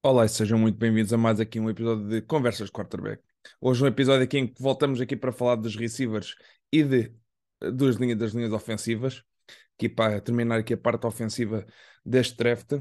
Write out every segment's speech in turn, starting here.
Olá e sejam muito bem-vindos a mais aqui um episódio de Conversas Quarterback. Hoje um episódio aqui em que voltamos aqui para falar dos receivers e de, linhas, das linhas ofensivas, aqui para terminar aqui a parte ofensiva deste draft.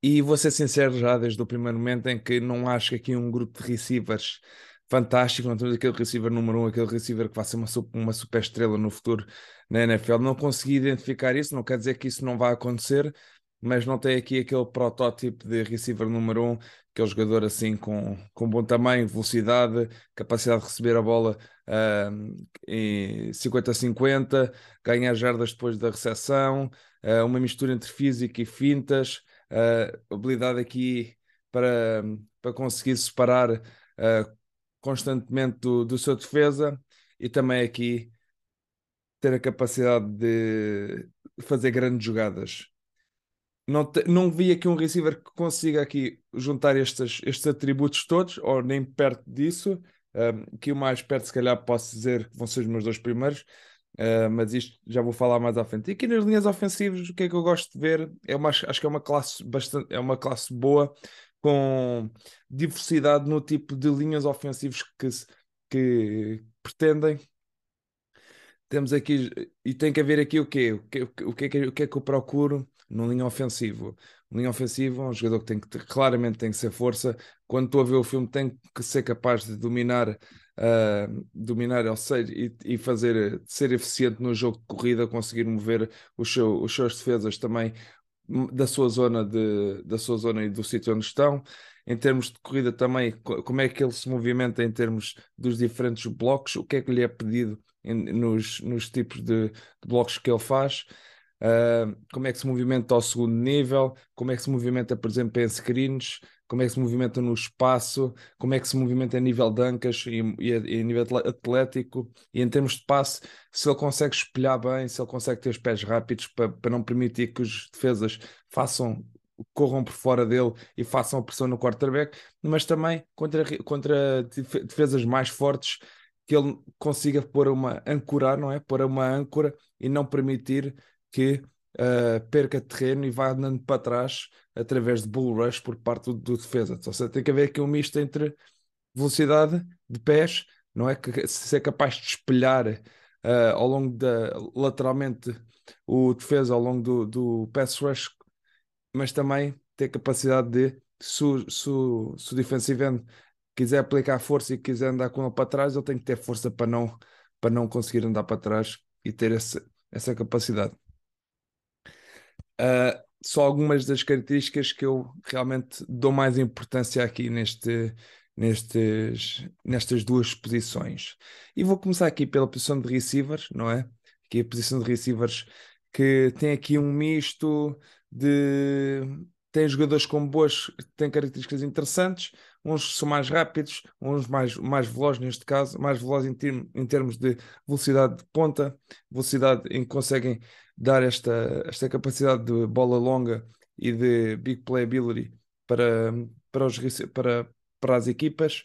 E vou ser sincero já desde o primeiro momento em que não acho que aqui um grupo de receivers fantástico, não temos aquele receiver número um, aquele receiver que vai ser uma, uma super estrela no futuro na NFL. Não consegui identificar isso, não quer dizer que isso não vai acontecer, mas não tem aqui aquele protótipo de receiver número um, aquele jogador assim com, com bom tamanho, velocidade, capacidade de receber a bola uh, em 50-50, ganhar jardas depois da recepção, uh, uma mistura entre físico e fintas, uh, habilidade aqui para, para conseguir separar uh, constantemente do, do seu defesa e também aqui ter a capacidade de fazer grandes jogadas não, te, não vi aqui um receiver que consiga aqui juntar estes, estes atributos todos, ou nem perto disso. Um, que o mais perto, se calhar, posso dizer que vão ser os meus dois primeiros, uh, mas isto já vou falar mais à frente. E aqui nas linhas ofensivas, o que é que eu gosto de ver? É uma, acho que é uma classe bastante, é uma classe boa, com diversidade no tipo de linhas ofensivas que, que pretendem. Temos aqui, e tem que haver aqui o quê? O que, o que, o que é que eu procuro? Num linha ofensivo. Um linha ofensivo é um jogador que tem que ter, claramente tem que ser força. Quando estou a ver o filme, tem que ser capaz de dominar, uh, dominar ou seja, e, e, fazer ser eficiente no jogo de corrida, conseguir mover os, seu, os seus defesas também da sua zona de, da sua zona e do sítio onde estão. Em termos de corrida também, como é que ele se movimenta em termos dos diferentes blocos, o que é que lhe é pedido em, nos, nos tipos de, de blocos que ele faz uh, como é que se movimenta ao segundo nível, como é que se movimenta, por exemplo, em screens, como é que se movimenta no espaço, como é que se movimenta a nível de ancas e, e, a, e a nível atlético, e em termos de passe, se ele consegue espelhar bem, se ele consegue ter os pés rápidos para, não permitir que os defesas façam corram por fora dele e façam a pressão no quarterback, mas também contra, contra defesas mais fortes que ele consiga pôr uma ancorar, não é? Pôr uma âncora e não permitir que uh, perca terreno e vá andando para trás através de bull rush por parte do, do defesa. Ou seja, tem que haver aqui um misto entre velocidade de pés, não é? Que ser capaz de espelhar uh, ao longo da lateralmente o defesa ao longo do, do pass rush, mas também ter capacidade de se, se, se o defensive end quiser aplicar força e quiser andar com ele para trás, ele tem que ter força para não, para não conseguir andar para trás e ter esse, essa capacidade. Uh, só algumas das características que eu realmente dou mais importância aqui neste, nestes, nestas duas posições. E vou começar aqui pela posição de receivers, não é? Aqui a posição de receivers que tem aqui um misto de. Tem jogadores com boas, têm características interessantes, uns são mais rápidos, uns mais, mais velozes neste caso, mais velozes em, term, em termos de velocidade de ponta, velocidade em que conseguem dar esta, esta capacidade de bola longa e de big playability para, para, os, para, para as equipas.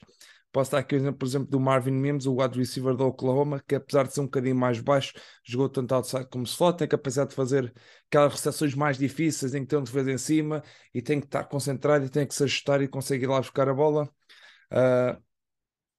Posso dar aqui o exemplo, por exemplo, do Marvin Mims, o wide receiver do Oklahoma, que apesar de ser um bocadinho mais baixo, jogou tanto outside como slot, tem capacidade de fazer aquelas recepções mais difíceis em que tem um defesa em cima e tem que estar concentrado e tem que se ajustar e conseguir ir lá buscar a bola. Uh,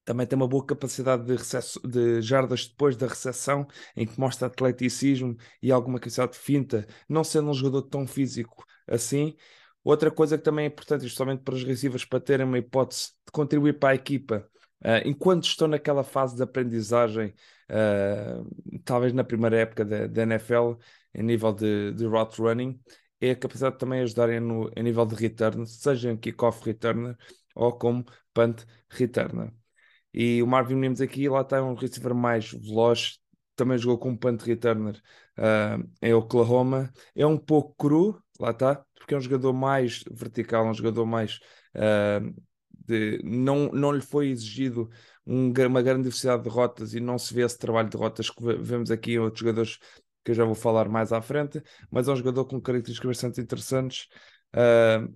também tem uma boa capacidade de, recesso, de jardas depois da recepção, em que mostra atleticismo e alguma capacidade de finta, não sendo um jogador tão físico assim. Outra coisa que também é importante, justamente para os receivers, para terem uma hipótese de contribuir para a equipa, uh, enquanto estão naquela fase de aprendizagem, uh, talvez na primeira época da, da NFL, em nível de, de route running, é a capacidade de também ajudarem no, em nível de return, seja em kickoff returner ou como punt returner. E o Marvin Mims aqui, lá está um receiver mais veloz, também jogou com um punt returner uh, em Oklahoma. É um pouco cru, lá está, porque é um jogador mais vertical, um jogador mais. Uh, de, não, não lhe foi exigido um, uma grande diversidade de rotas e não se vê esse trabalho de rotas que vemos aqui em outros jogadores que eu já vou falar mais à frente, mas é um jogador com características bastante interessantes. Uh,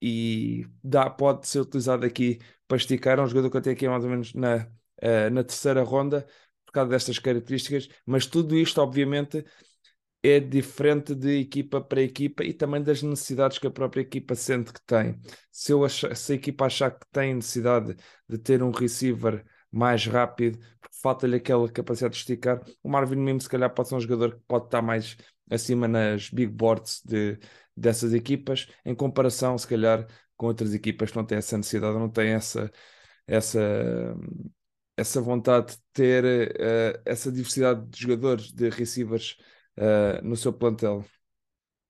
e dá, pode ser utilizado aqui para esticar. É um jogador que eu tenho aqui mais ou menos na, uh, na terceira ronda, por causa destas características, mas tudo isto, obviamente, é diferente de equipa para equipa e também das necessidades que a própria equipa sente que tem. Se, eu achar, se a equipa achar que tem necessidade de ter um receiver mais rápido, falta-lhe aquela capacidade de esticar, o Marvin Mims se calhar pode ser um jogador que pode estar mais acima nas big boards de, dessas equipas, em comparação se calhar com outras equipas que não têm essa necessidade, não têm essa, essa, essa vontade de ter uh, essa diversidade de jogadores, de receivers uh, no seu plantel.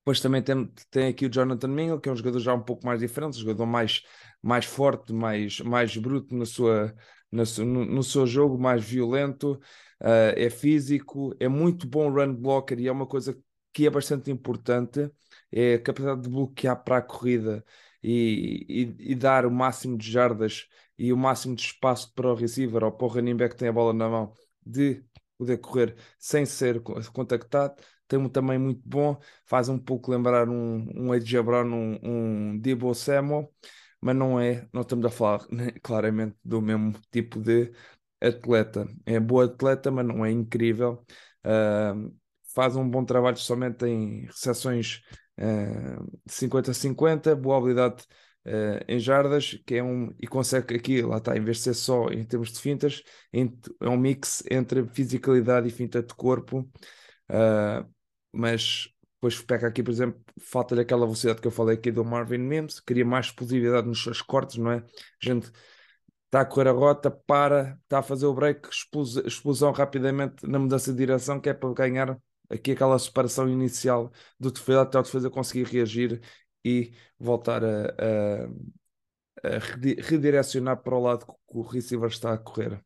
Depois também tem, tem aqui o Jonathan Mingle, que é um jogador já um pouco mais diferente, um jogador mais, mais forte, mais, mais bruto na sua, na no, no, seu jogo, mais violento, uh, é físico, é muito bom run blocker e é uma coisa que é bastante importante, é a capacidade de bloquear para a corrida e, e, e dar o máximo de jardas e o máximo de espaço para o receiver ou para o running back que tem a bola na mão de poder correr sem ser contactado. Tem um também muito bom, faz um pouco lembrar um, um Ed Brown, um, um Debo Samuel, mas não é, não estamos a falar né, claramente do mesmo tipo de atleta. É boa atleta, mas não é incrível. Uh, faz um bom trabalho somente em recepções 50-50, boa habilidade uh, em jardas, que é um, e consegue aqui, lá está, em vez de ser só em termos de fintas, é um mix entre fisicalidade e finta de corpo, uh, mas depois peca aqui, por exemplo, falta-lhe aquela velocidade que eu falei aqui do Marvin Mims, queria mais explosividade nos seus cortes, não é? A gente está a correr a rota, para, está a fazer o break, explosão, explosão rapidamente na mudança de direção, que é para ganhar aqui aquela separação inicial do defesa até o defesa conseguir reagir e voltar a, a, a redirecionar para o lado que o receiver está a correr.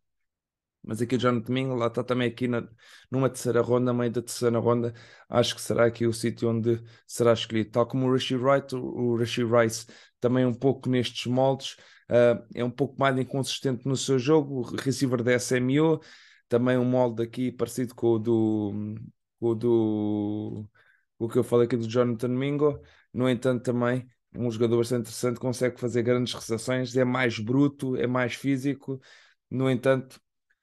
Mas aqui o John Domingo, lá está também aqui na, numa terceira ronda, meio da terceira ronda, acho que será aqui o sítio onde será escolhido. Tal como o Rishi Wright, o, o Rishi Rice também um pouco nestes moldes, uh, é um pouco mais inconsistente no seu jogo, o receiver da SMU, também um molde aqui parecido com o do, o do o que eu falei aqui do Jonathan Mingo, no entanto, também um jogador bastante interessante, consegue fazer grandes recepções, é mais bruto, é mais físico. No entanto,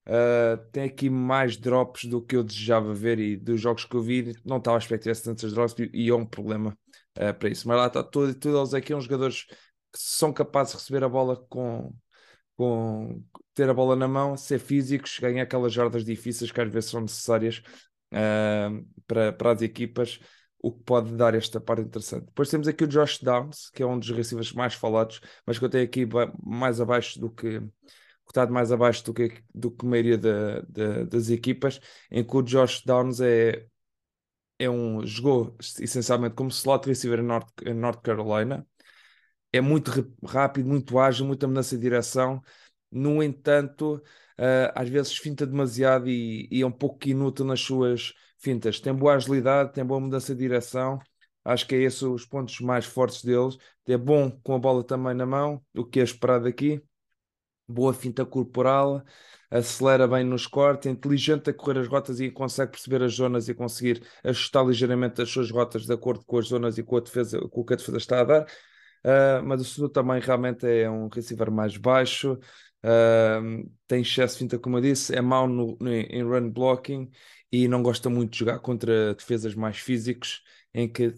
uh, tem aqui mais drops do que eu desejava ver e dos jogos que eu vi, não estava a expectar tantos drops e é um problema uh, para isso. Mas lá está, tudo, tudo eles aqui são jogadores que são capazes de receber a bola com, com ter a bola na mão, ser físicos, ganhar aquelas jardas difíceis que às vezes são necessárias uh, para, para as equipas o que pode dar esta parte interessante. Depois temos aqui o Josh Downs, que é um dos receivers mais falados, mas que eu tenho aqui mais abaixo do que cotado mais abaixo do que, do que a maioria da, da, das equipas, em que o Josh Downs é, é um, jogou essencialmente como slot receiver em North, em North Carolina, é muito rápido, muito ágil, muita mudança de direção, no entanto, uh, às vezes finta demasiado e, e é um pouco inútil nas suas fintas. Tem boa agilidade, tem boa mudança de direção. Acho que é esses os pontos mais fortes deles. É bom com a bola também na mão, o que é esperado aqui. Boa finta corporal, acelera bem nos cortes, é inteligente a correr as rotas e consegue perceber as zonas e conseguir ajustar ligeiramente as suas rotas de acordo com as zonas e com, a defesa, com o que a defesa está a dar. Uh, mas o Sudo também realmente é um receiver mais baixo, uh, tem excesso de finta, como eu disse, é mau no, no, em run blocking e não gosta muito de jogar contra defesas mais físicos, em que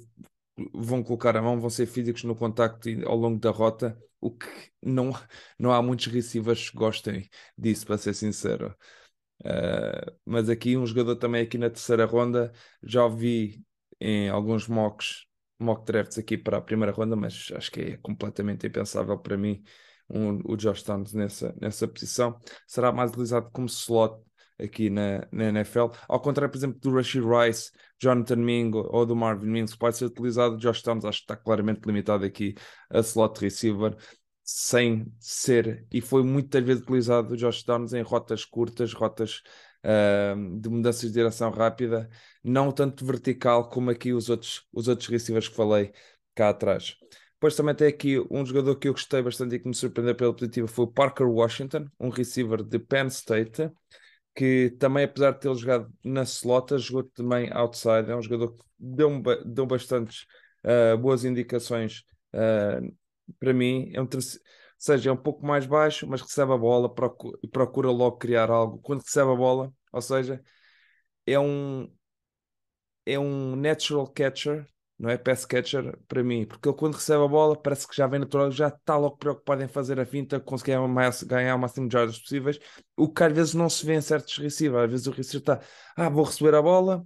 vão colocar a mão, vão ser físicos no contacto ao longo da rota, o que não, não há muitos receivers que gostem disso, para ser sincero. Uh, mas aqui um jogador também aqui na terceira ronda, já vi em alguns mocks, mock drafts aqui para a primeira ronda, mas acho que é completamente impensável para mim um, o Josh Downs nessa, nessa posição. Será mais utilizado como slot aqui na, na NFL. Ao contrário, por exemplo, do Rashid Rice, Jonathan Mingo ou do Marvin Mims, pode ser utilizado. Josh Downs acho que está claramente limitado aqui a slot receiver, sem ser, e foi muitas vezes utilizado o Josh Downs em rotas curtas, rotas uh, de mudanças de direção rápida, não tanto vertical como aqui os outros, os outros receivers que falei cá atrás. Depois também tem aqui um jogador que eu gostei bastante e que me surpreendeu pela positiva foi o Parker Washington, um receiver de Penn State que também, apesar de ter jogado na slota, jogou também outside. É um jogador que deu, deu bastantes uh, boas indicações uh, para mim. É um seja, é um pouco mais baixo, mas recebe a bola procura, e procura logo criar algo. Quando recebe a bola, ou seja, é um é um natural catcher, não é pass catcher para mim, porque ele quando recebe a bola parece que já vem natural, já está logo preocupado em fazer a finta, conseguir ganhar o máximo de jardas possíveis, o que às vezes não se vê em certos receivers, às vezes o receiver está, ah, vou receber a bola,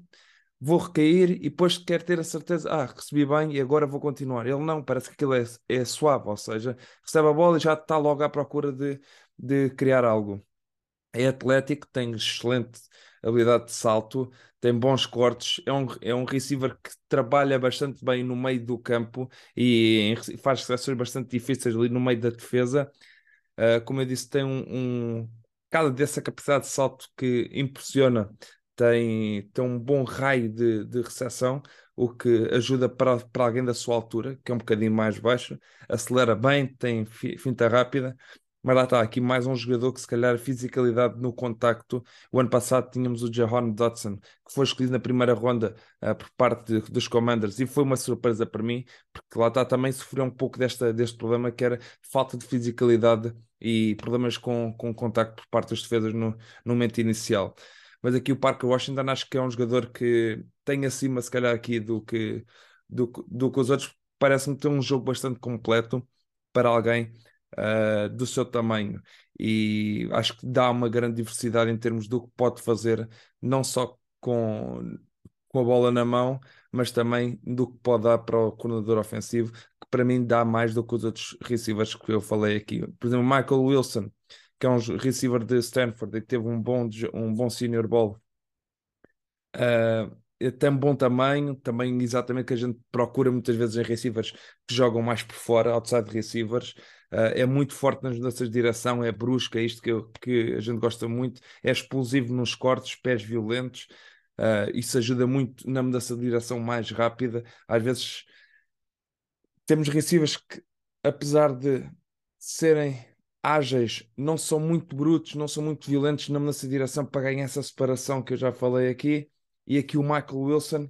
vou recair e depois quer ter a certeza, ah, recebi bem e agora vou continuar. Ele não, parece que aquilo é, é suave, ou seja, recebe a bola e já está logo à procura de, de criar algo. É atlético, tem excelente habilidade de salto, tem bons cortes, é um, é um receiver que trabalha bastante bem no meio do campo e faz recepções bastante difíceis ali no meio da defesa. Uh, como eu disse, tem um, um cada dessa capacidade de salto que impressiona tem, tem um bom raio de, de recepção, o que ajuda para, para alguém da sua altura, que é um bocadinho mais baixo, acelera bem, tem finta rápida, mas lá está, aqui mais um jogador que se calhar fisicalidade no contacto. O ano passado tínhamos o Jahan Dodson, que foi escolhido na primeira ronda uh, por parte de, dos Commanders e foi uma surpresa para mim, porque lá está também sofreu um pouco desta, deste problema que era falta de fisicalidade e problemas com, com contacto por parte das defesas no, no momento inicial mas aqui o Parker Washington acho que é um jogador que tem acima, se calhar, aqui do que, do, do que os outros. Parece-me ter um jogo bastante completo para alguém uh, do seu tamanho e acho que dá uma grande diversidade em termos do que pode fazer, não só com, com a bola na mão, mas também do que pode dar para o coordenador ofensivo, que para mim dá mais do que os outros receivers que eu falei aqui. Por exemplo, Michael Wilson que é um receiver de Stanford e que teve um bom, um bom senior ball. Uh, tem bom tamanho, também exatamente que a gente procura muitas vezes em receivers que jogam mais por fora, outside receivers. Uh, é muito forte nas mudanças de direção, é brusca, é isto que, eu, que a gente gosta muito, é explosivo nos cortes, pés violentos. Uh, isso ajuda muito na mudança de direção mais rápida. Às vezes temos receivers que, apesar de serem ágeis, não são muito brutos, não são muito violentos na nossa direção para ganhar essa separação que eu já falei aqui. E aqui o Michael Wilson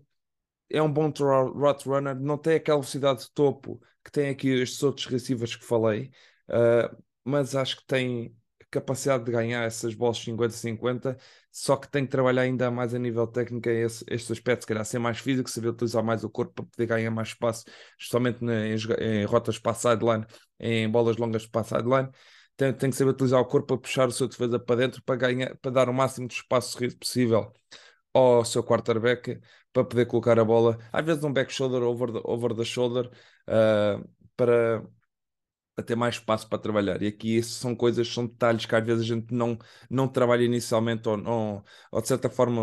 é um bom route runner, não tem aquela velocidade de topo que tem aqui estes outros receivers que falei, uh, mas acho que tem capacidade de ganhar essas bolas 50-50, só que tem que trabalhar ainda mais a nível técnico esse, este aspecto, se calhar ser mais físico, saber utilizar mais o corpo para poder ganhar mais espaço, justamente em, em rotas para sideline, em bolas longas para sideline. Tem, tem que saber utilizar o corpo para puxar o seu defesa para dentro para, ganhar, para dar o máximo de espaço possível ao seu quarterback para poder colocar a bola, às vezes um back shoulder over the, over the shoulder uh, para, ter mais espaço para trabalhar. E aqui são coisas, são detalhes que às vezes a gente não, não trabalha inicialmente ou, ou, ou de certa forma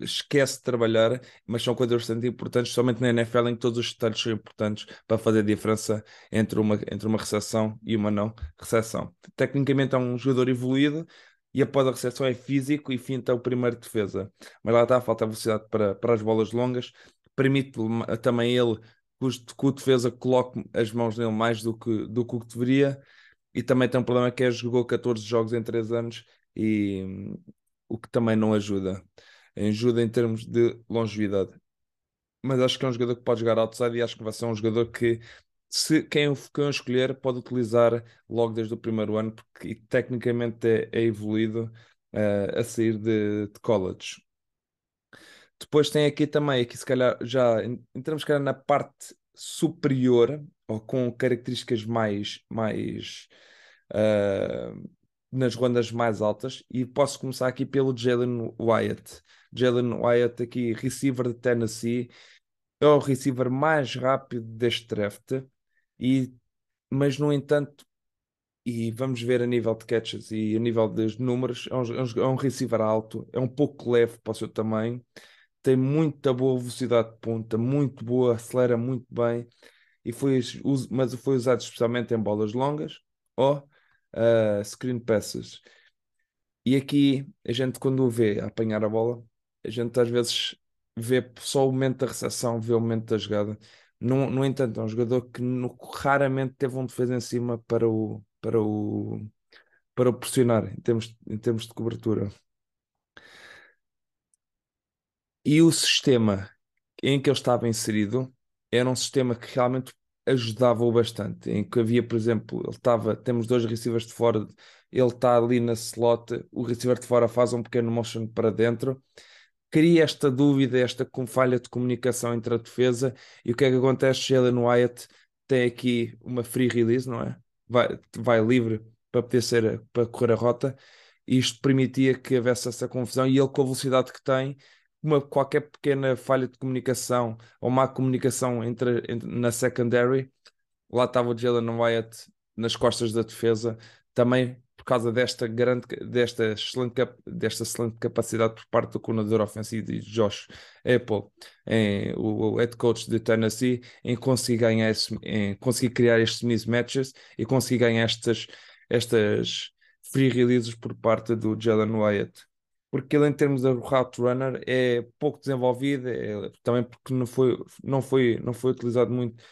eh, esquece de trabalhar, mas são coisas bastante importantes, somente na NFL em que todos os detalhes são importantes para fazer a diferença entre uma, entre uma recepção e uma não recepção. Tecnicamente é um jogador evoluído, e após a recepção é físico e finta o primeiro defesa. Mas lá está, falta velocidade para, para as bolas longas, permite também ele que o defesa coloque as mãos nele mais do que, do que o que deveria. E também tem um problema que é jogou 14 jogos em 3 anos e o que também não ajuda. Ajuda em termos de longevidade. Mas acho que é um jogador que pode jogar outside e acho que vai ser um jogador que, se quem, quem o escolher, pode utilizar logo desde o primeiro ano, porque tecnicamente é, é evoluído uh, a sair de, de college. Depois tem aqui também, aqui se calhar já entramos calhar, na parte superior, ou com características mais, mais uh, nas rondas mais altas, e posso começar aqui pelo Jalen Wyatt. Jalen Wyatt aqui, receiver de Tennessee, é o receiver mais rápido deste draft, e, mas no entanto, e vamos ver a nível de catches e a nível dos números, é um, é um é receiver alto, é um pouco leve para o seu tamanho, tem muita boa velocidade de ponta, muito boa, acelera muito bem, e foi, mas foi usado especialmente em bolas longas ou uh, screen passes. E aqui a gente, quando o vê apanhar a bola, a gente às vezes vê só o momento da recepção, vê o momento da jogada. No, no entanto, é um jogador que no, raramente teve um defesa em cima para o, para o, para o pressionar em termos, em termos de cobertura. E o sistema em que ele estava inserido era um sistema que realmente ajudava-o bastante. Em que havia, por exemplo, ele estava, temos dois receivers de fora, ele está ali na slot, o receiver de fora faz um pequeno motion para dentro cria esta dúvida, esta falha de comunicação entre a defesa e o que é que acontece? Jalen Wyatt tem aqui uma free release, não é? Vai, vai livre para poder ser, para correr a rota e isto permitia que houvesse essa confusão e ele com a velocidade que tem uma, qualquer pequena falha de comunicação ou má comunicação entre, entre na secondary lá estava o Jalen Wyatt nas costas da defesa também por causa desta grande, desta excelente, desta excelente capacidade por parte do coordenador ofensivo de Josh Apple, em, o, o head coach de Tennessee, em conseguir ganhar, esse, em conseguir criar estes mismatches e conseguir ganhar estas, estas free releases por parte do Jalen Wyatt. Porque ele, em termos de route runner, é pouco desenvolvido, é, também porque não foi, não foi, não foi utilizado muito,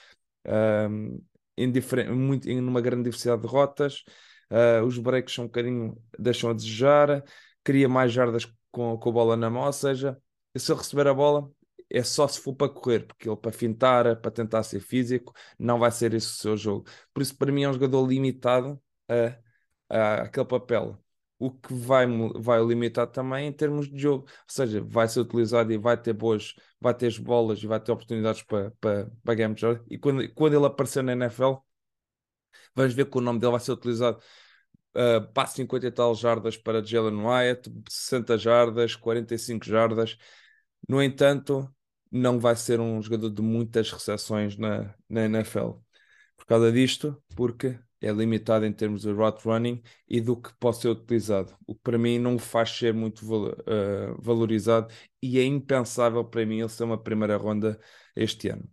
um, em, muito em uma grande diversidade de rotas uh, os breaks são um bocadinho, deixam a desejar, cria mais jardas com, com a bola na mão, ou seja, se ele receber a bola, é só se for para correr, porque ele para fintar, para tentar ser físico, não vai ser esse o seu jogo. Por isso, para mim, é um jogador limitado a, a aquele papel. O que vai, vai limitar também em termos de jogo, ou seja, vai ser utilizado e vai ter boas, vai ter as bolas e vai ter oportunidades para, para, para game E quando, quando ele aparecer na NFL, Vamos ver que o nome dele vai ser utilizado. Uh, passe 50 e tal jardas para Jalen Wyatt, 60 jardas, 45 jardas. No entanto, não vai ser um jogador de muitas recepções na, na NFL. Por causa disto, porque é limitado em termos de route running e do que pode ser utilizado. O que para mim não faz ser muito uh, valorizado e é impensável para mim ele ser uma primeira ronda este ano.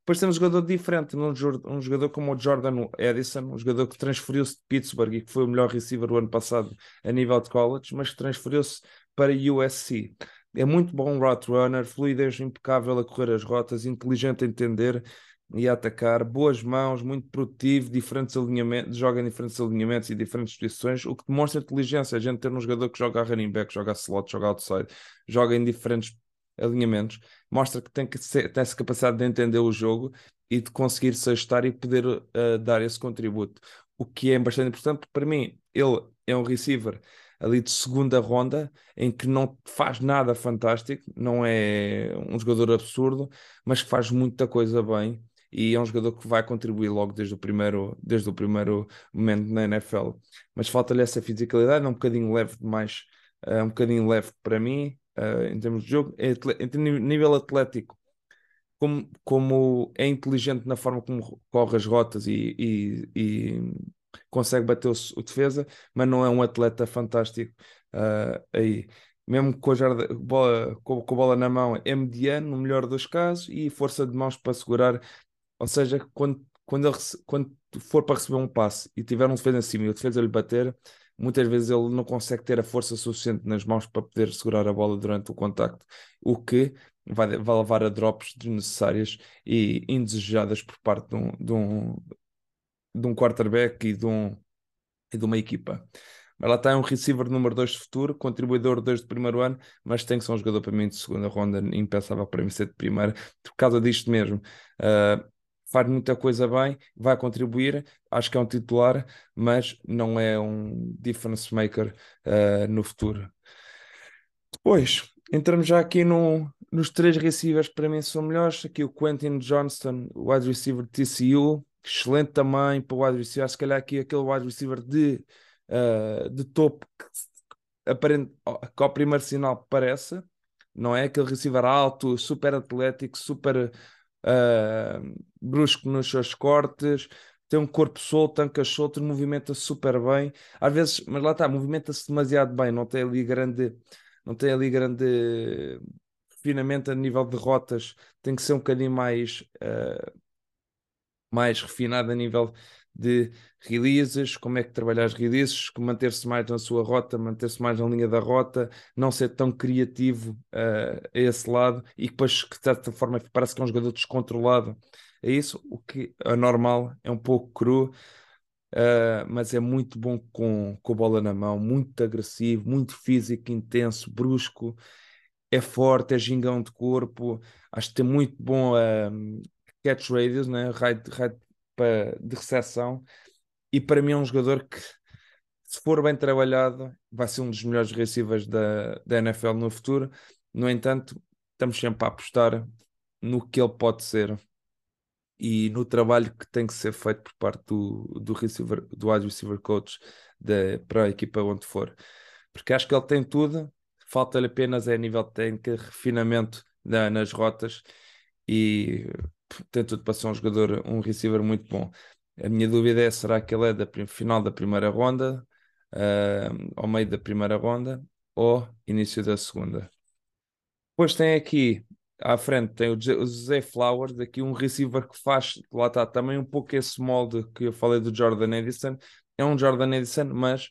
Depois temos um jogador diferente, um jogador, como o Jordan Edison, um jogador que transferiu-se de Pittsburgh e que foi o melhor receiver o ano passado a nível de college, mas transferiu-se para USC. É muito bom route runner, fluidez impecável a correr as rotas, inteligente a entender e a atacar, boas mãos, muito produtivo, diferentes alinhamentos, joga em diferentes alinhamentos e diferentes posições, o que demonstra inteligência. A gente ter um jogador que joga a running back, joga a slot, joga outside, joga em diferentes alinhamentos, mostra que tem, que ser, tem essa capacidade de entender o jogo e de conseguir se ajustar e poder uh, dar esse contributo. O que é bastante importante, para mim, ele é um receiver ali de segunda ronda, em que não faz nada fantástico, não é um jogador absurdo, mas que faz muita coisa bem e é um jogador que vai contribuir logo desde o primeiro, desde o primeiro momento na NFL. Mas falta-lhe essa fisicalidade, é um bocadinho leve demais, é um bocadinho leve para mim, uh, em termos de jogo, é em nível atlético, como, como é inteligente na forma como corre as rotas e, e, e consegue bater o, o, defesa, mas não é um atleta fantástico uh, aí. Mesmo com a, jarda, bola, com, com a bola na mão, é mediano, no melhor dos casos, e força de mãos para segurar. Ou seja, quando, quando, ele, quando for para receber um passe e tiver um defesa em cima e o defesa lhe bater, muitas vezes ele não consegue ter a força suficiente nas mãos para poder segurar a bola durante o contacto, o que vai, vai levar a drops desnecessárias e indesejadas por parte de um, de um, de um quarterback e de, um, e de uma equipa. Mas lá está um receiver número 2 de futuro, contribuidor 2 de primeiro ano, mas tem que ser um jogador para mim de segunda ronda, impensável para mim ser de primeira, por causa disto mesmo. Uh, faz muita coisa bem, vai contribuir, acho que é um titular, mas não é um difference maker uh, no futuro. Depois, entramos já aqui no, nos três receivers que para mim são melhores. Aqui o Quentin Johnston, wide receiver de TCU, excelente também para o wide receiver. Se calhar aqui aquele wide receiver de, uh, de topo que, aparente, que ao primeiro sinal parece, não é? Aquele receiver alto, super atlético, super uh, brusco nos seus cortes, tem um corpo solto, tancas solto, movimenta-se super bem. Às vezes, mas lá está, movimenta-se demasiado bem, não tem ali grande, não tem ali grande refinamento a nível de rotas, tem que ser um bocadinho mais, uh, mais refinado a nível de releases, como é que trabalhar as releases, manter-se mais na sua rota, manter-se mais na linha da rota, não ser tão criativo uh, a esse lado e depois que de certa forma parece que é um jogador descontrolado. É isso, o que é normal, é um pouco cru, uh, mas é muito bom com, com a bola na mão, muito agressivo, muito físico, intenso, brusco, é forte, é gingão de corpo, acho que tem muito bom uh, catch radius, né? raio de recepção, e para mim é um jogador que, se for bem trabalhado, vai ser um dos melhores receivers da, da NFL no futuro. No entanto, estamos sempre a apostar no que ele pode ser e no trabalho que tem que ser feito por parte do, do receiver, do wide receiver coach de, para a equipa onde for. Porque acho que ele tem tudo, falta-lhe apenas é nível técnico, refinamento na, nas rotas e tem tudo para ser um jogador, um receiver muito bom. A minha dúvida é: será que ele é da final da primeira ronda, uh, ao meio da primeira ronda ou início da segunda? Depois tem aqui à frente tem o José Flowers, aqui um receiver que faz, lá está, também um pouco esse molde que eu falei do Jordan Edison. É um Jordan Edison, mas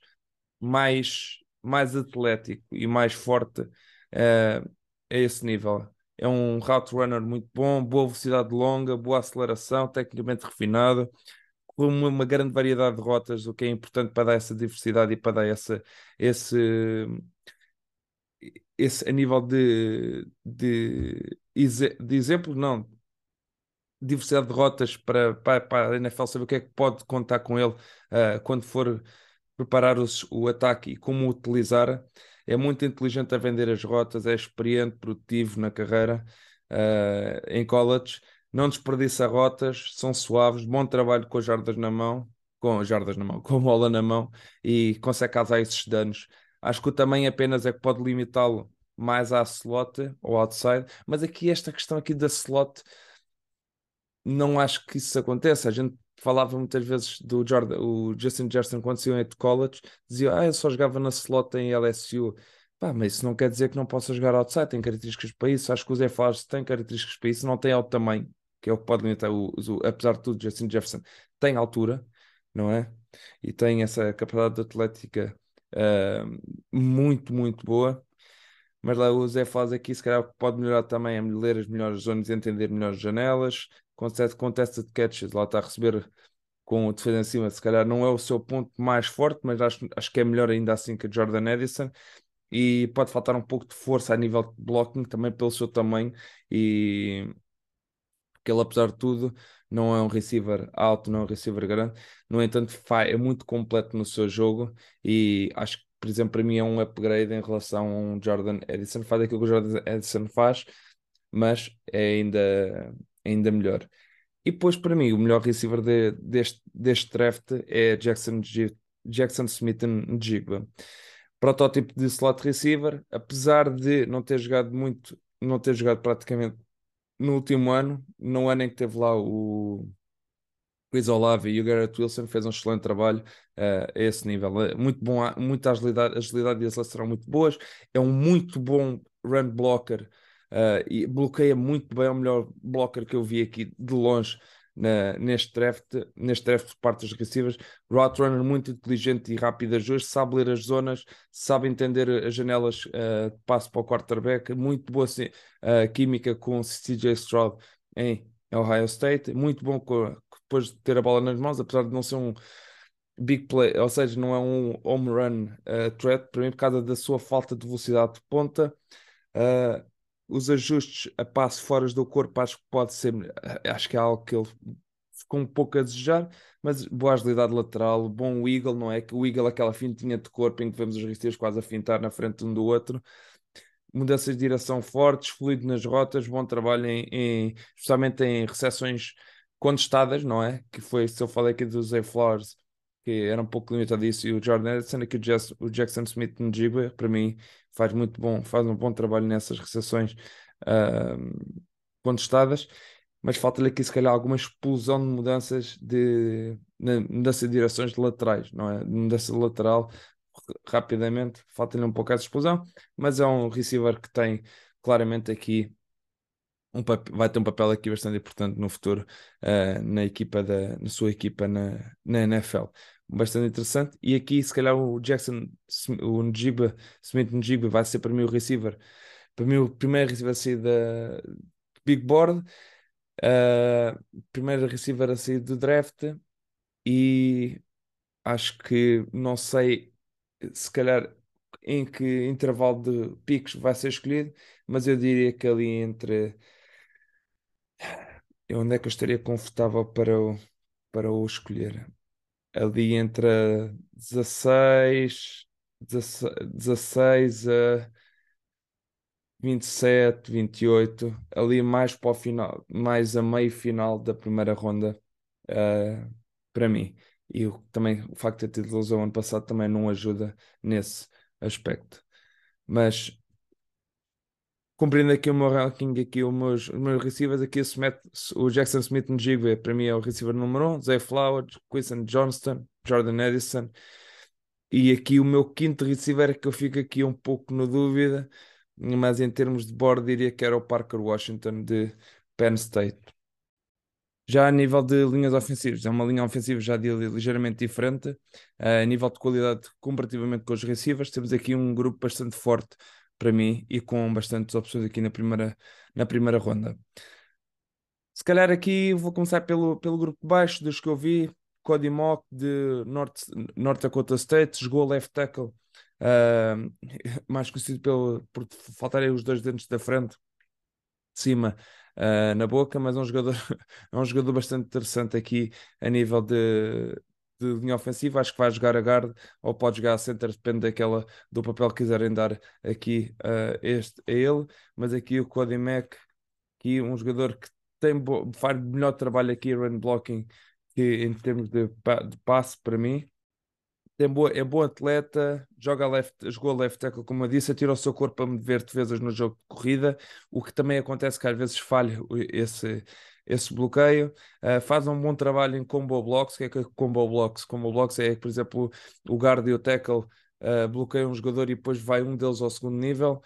mais, mais atlético e mais forte uh, a esse nível. É um route runner muito bom, boa velocidade longa, boa aceleração, tecnicamente refinado, com uma, grande variedade de rotas, o que é importante para dar essa diversidade e para dar essa, esse, esse a nível de, de, de exemplo, não, diversidade de rotas para, para, para a NFL saber o que é que pode contar com ele uh, quando for preparar os, o ataque e como utilizar. É muito inteligente a vender as rotas, é experiente, produtivo na carreira uh, em college. Não desperdiça rotas, são suaves, bom trabalho com as jardas na mão, com jardas na mão, com a bola na mão e consegue causar esses danos. Acho que o tamanho apenas é que pode limitá-lo mais à slot ou outside, mas aqui esta questão aqui da slot não acho que isso aconteça. A gente falava muitas vezes do Jordan, o Justin Jefferson quando saiu de college, dizia, ah, eu só jogava na slot em LSU. Pá, mas isso não quer dizer que não possa jogar outside, tem características para isso. Acho que o Zé Flowers tem características para isso, não tem alto tamanho, que é o que pode limitar o, o apesar de tudo, Justin Jefferson tem altura, não é? E tem essa capacidade atlética uh, muito, muito boa mas lá o Zé faz aqui, se calhar pode melhorar também é ler as melhores zonas, entender melhores janelas, contest, contested catches, lá está a receber com o defesa em cima, se calhar não é o seu ponto mais forte, mas acho, acho que é melhor ainda assim que a Jordan Edison e pode faltar um pouco de força a nível de blocking também pelo seu tamanho. E que ele apesar de tudo não é um receiver alto, não é um receiver grande, no entanto é muito completo no seu jogo. E acho que por exemplo, para mim é um upgrade em relação a um Jordan Edison. Faz aquilo que o Jordan Edison faz, mas é ainda, ainda melhor. E depois, para mim, o melhor receiver de, deste, deste draft é Jackson, Jackson Smith Njigba. Protótipo de slot receiver, apesar de não ter jogado muito, não ter jogado praticamente no último ano, no ano em que teve lá o Chris Olave e o Garrett Wilson fez um excelente trabalho uh, a esse nível. É muito bom, muita agilidade, agilidade e aceleração muito boas. É um muito bom run blocker uh, e bloqueia muito bem. É o melhor blocker que eu vi aqui de longe na, neste draft, neste draft por parte dos receivers. Route runner muito inteligente e rápido ajuste, sabe ler as zonas, sabe entender as janelas uh, de passo para o quarterback. Muito boa uh, química com CJ Stroud em Ohio State. Muito bom com, depois de ter a bola nas mãos, apesar de não ser um big play, ou seja, não é um home run uh, threat, para mim, por causa da sua falta de velocidade de ponta. Uh, os ajustes a passo fora do corpo acho que pode ser, eh, acho que é algo que ele ficou um pouco a desejar, mas boa agilidade lateral, bom wiggle, não é? Que o wiggle, aquela fintinha de corpo em que vemos os receivers quase a fintar na frente um do outro. Mudanças de direção fortes, fluido nas rotas, bom trabalho em, em especialmente em recepções contestadas, não é? Que foi, se eu falei aqui do Zay Flowers, que era um pouco limitado isso, e o Jordan Edson, aqui o, Jackson Smith no Jigba, para mim, faz muito bom, faz um bom trabalho nessas recepções uh, contestadas, mas falta-lhe aqui, se calhar, alguma explosão de mudanças de, de mudança de direções de laterais, não é? Mudança de lateral rapidamente, falta-lhe um pouco essa explosão, mas é um receiver que tem claramente aqui um vai ter um papel aqui bastante importante no futuro uh, na equipa da na sua equipa na, na NFL. Bastante interessante. E aqui, se calhar, o Jackson, o Njiba, Smith Njiba vai ser para mim o receiver, para mim o primeiro receiver a sair da Big Board, uh, primeiro receiver a sair do draft e acho que não sei se calhar em que intervalo de picos vai ser escolhido, mas eu diria que ali entre onde é que eu estaria confortável para o, para o escolher? Ali entre 16, 16, a 27, 28, ali mais para o final, mais a meio final da primeira ronda, uh, para mim. E o, também o facto de ter tido lesão ano passado também não ajuda nesse aspecto. Mas cumprindo aqui o meu ranking, aqui os meus, os meus receivers, aqui Smith, o Jackson Smith Njigwe, para mim é o receiver número 1, um, Zay Flowers, Quinton Johnston, Jordan Edison, e aqui o meu quinto receiver que eu fico aqui um pouco na dúvida, mas em termos de board diria que era o Parker Washington de Penn State. Já a nível de linhas ofensivas, é uma linha ofensiva já ligeiramente diferente, uh, a nível de qualidade comparativamente com os receivers, temos aqui um grupo bastante forte para mim e com bastantes opções aqui na primeira, na primeira ronda. Se calhar aqui vou começar pelo, pelo grupo baixo dos que eu vi. Cody Mock de North, North Dakota State, jogou left tackle, uh, mais conhecido pelo, por faltarem os dois dentes da frente, de cima, uh, na boca, mas é um jogador, é um jogador bastante interessante aqui a nível de, de linha ofensiva, acho que vai jogar a guard ou pode jogar a center, depende daquela, do papel que quiserem dar aqui uh, este, a ele, mas aqui o Cody Mack, aqui um jogador que tem faz melhor trabalho aqui run blocking que em termos de, de passe para mim. Tem boa, é bom atleta, joga left, jogou left tackle, como eu disse, atira o seu corpo para mover defesas no jogo de corrida, o que também acontece que às vezes falha esse, esse bloqueio. Uh, faz um bom trabalho em combo blocks. O que é que é combo blocks? Combo blocks é, por exemplo, o guard e o tackle uh, bloqueiam um jogador e depois vai um deles ao segundo nível.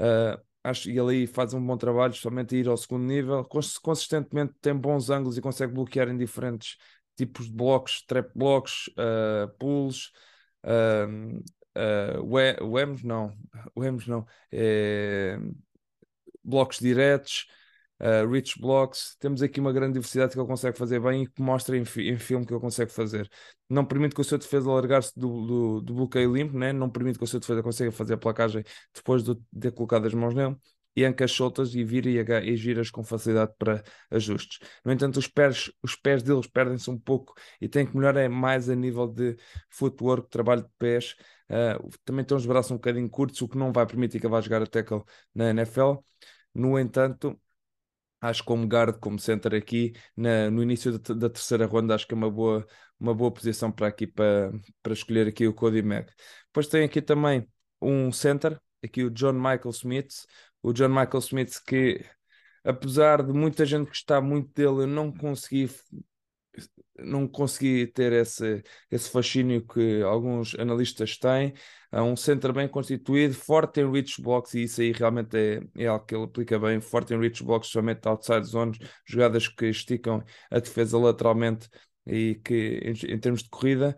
Uh, acho, e ele aí faz um bom trabalho, somente ir ao segundo nível. Consistentemente tem bons ângulos e consegue bloquear em diferentes tipos de blocos, trap blocks, uh, pulls, uh, uh, WEMs não, WEMs não, é, blocos diretos, uh, rich blocks. Temos aqui uma grande diversidade que ele consegue fazer bem e que mostra em, fi em filme que ele consegue fazer. Não permite que o seu defesa largar-se do, do, do, bloqueio limpo, né? não permite que o seu defesa consiga fazer a placagem depois de ter colocado as mãos nele e ancas soltas e vira e, e giras com facilidade para ajustes. No entanto, os pés, os pés deles perdem-se um pouco e tem que melhorar é mais a nível de footwork, trabalho de pés. Uh, também tem os braços um bocadinho curtos, o que não vai permitir que vá jogar a tackle na NFL. No entanto, acho como guard, como center aqui, na, no início da, da, terceira ronda, acho que é uma boa, uma boa posição para aqui para, para escolher aqui o Cody Mack. Depois tem aqui também um center, aqui o John Michael Smith, o John Michael Smith, que apesar de muita gente gostar muito dele, eu não consegui não consegui ter esse, esse fascínio que alguns analistas têm. É um centro bem constituído, forte em reach blocks, e isso aí realmente é, é algo que ele aplica bem. Forte em reach blocks, somente outside zones, jogadas que esticam a defesa lateralmente e que, em, em termos de corrida,